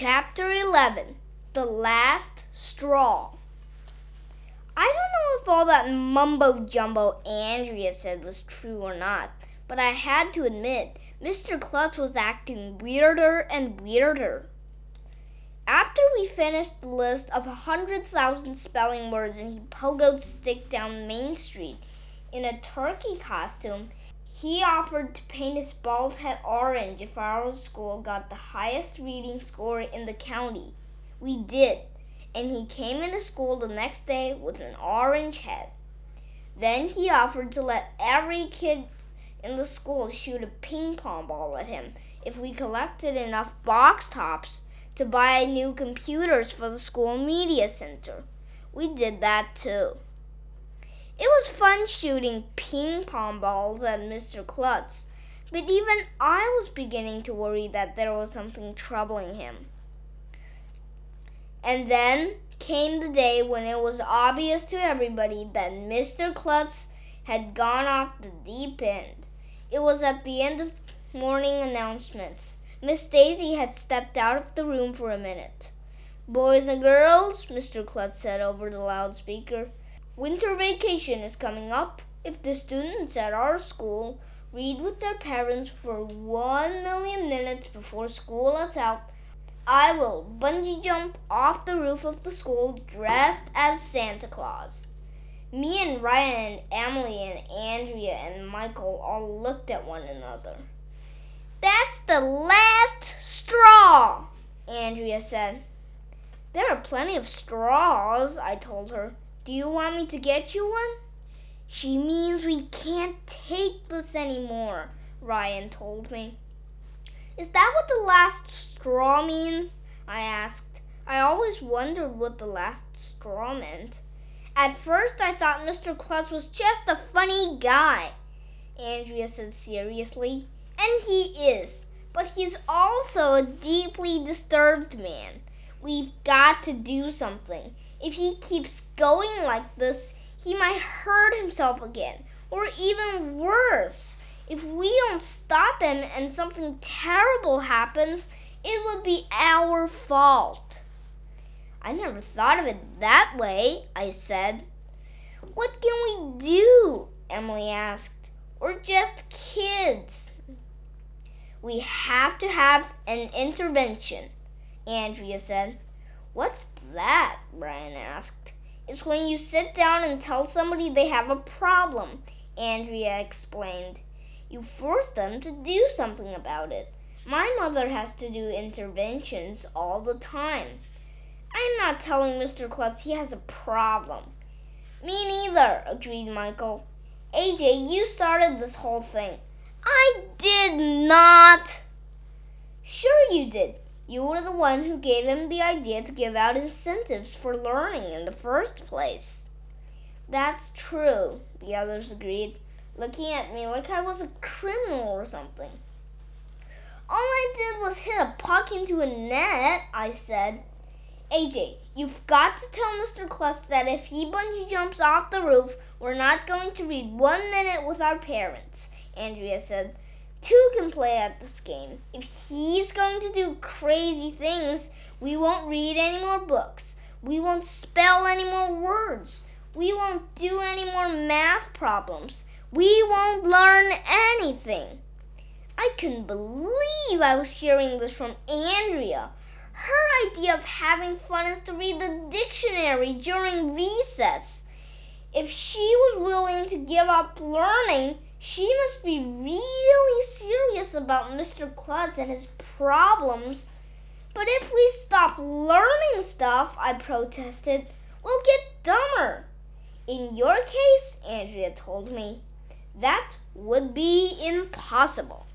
Chapter 11 The Last Straw. I don't know if all that mumbo jumbo Andrea said was true or not, but I had to admit Mr. Klutz was acting weirder and weirder. After we finished the list of a hundred thousand spelling words and he pogoed stick down Main Street in a turkey costume, he offered to paint his bald head orange if our school got the highest reading score in the county. We did, and he came into school the next day with an orange head. Then he offered to let every kid in the school shoot a ping pong ball at him if we collected enough box tops to buy new computers for the school media center. We did that too. It was fun shooting ping pong balls at Mr. Klutz, but even I was beginning to worry that there was something troubling him. And then came the day when it was obvious to everybody that Mr. Klutz had gone off the deep end. It was at the end of morning announcements. Miss Daisy had stepped out of the room for a minute. Boys and girls, Mr. Klutz said over the loudspeaker, Winter vacation is coming up. If the students at our school read with their parents for one million minutes before school lets out, I will bungee jump off the roof of the school dressed as Santa Claus. Me and Ryan and Emily and Andrea and Michael all looked at one another. That's the last straw, Andrea said. There are plenty of straws, I told her. Do you want me to get you one? She means we can't take this anymore, Ryan told me. Is that what the last straw means? I asked. I always wondered what the last straw meant. At first, I thought Mr. Klutz was just a funny guy, Andrea said seriously. And he is. But he's also a deeply disturbed man. We've got to do something. If he keeps going like this, he might hurt himself again. Or even worse, if we don't stop him and something terrible happens, it would be our fault. I never thought of it that way, I said. What can we do? Emily asked. We're just kids. We have to have an intervention, Andrea said. What's that? Asked. It's when you sit down and tell somebody they have a problem, Andrea explained. You force them to do something about it. My mother has to do interventions all the time. I'm not telling Mr. Klutz he has a problem. Me neither, agreed Michael. AJ, you started this whole thing. I did not. Sure, you did. You were the one who gave him the idea to give out incentives for learning in the first place. That's true, the others agreed, looking at me like I was a criminal or something. All I did was hit a puck into a net, I said. AJ, you've got to tell Mr. Klutz that if he bungee jumps off the roof, we're not going to read one minute with our parents, Andrea said. Two can play at this game. If he's going to do crazy things, we won't read any more books. We won't spell any more words. We won't do any more math problems. We won't learn anything. I couldn't believe I was hearing this from Andrea. Her idea of having fun is to read the dictionary during recess. If she was willing to give up learning, she must be really serious about Mr. Klutz and his problems. But if we stop learning stuff, I protested, we'll get dumber. In your case, Andrea told me, that would be impossible.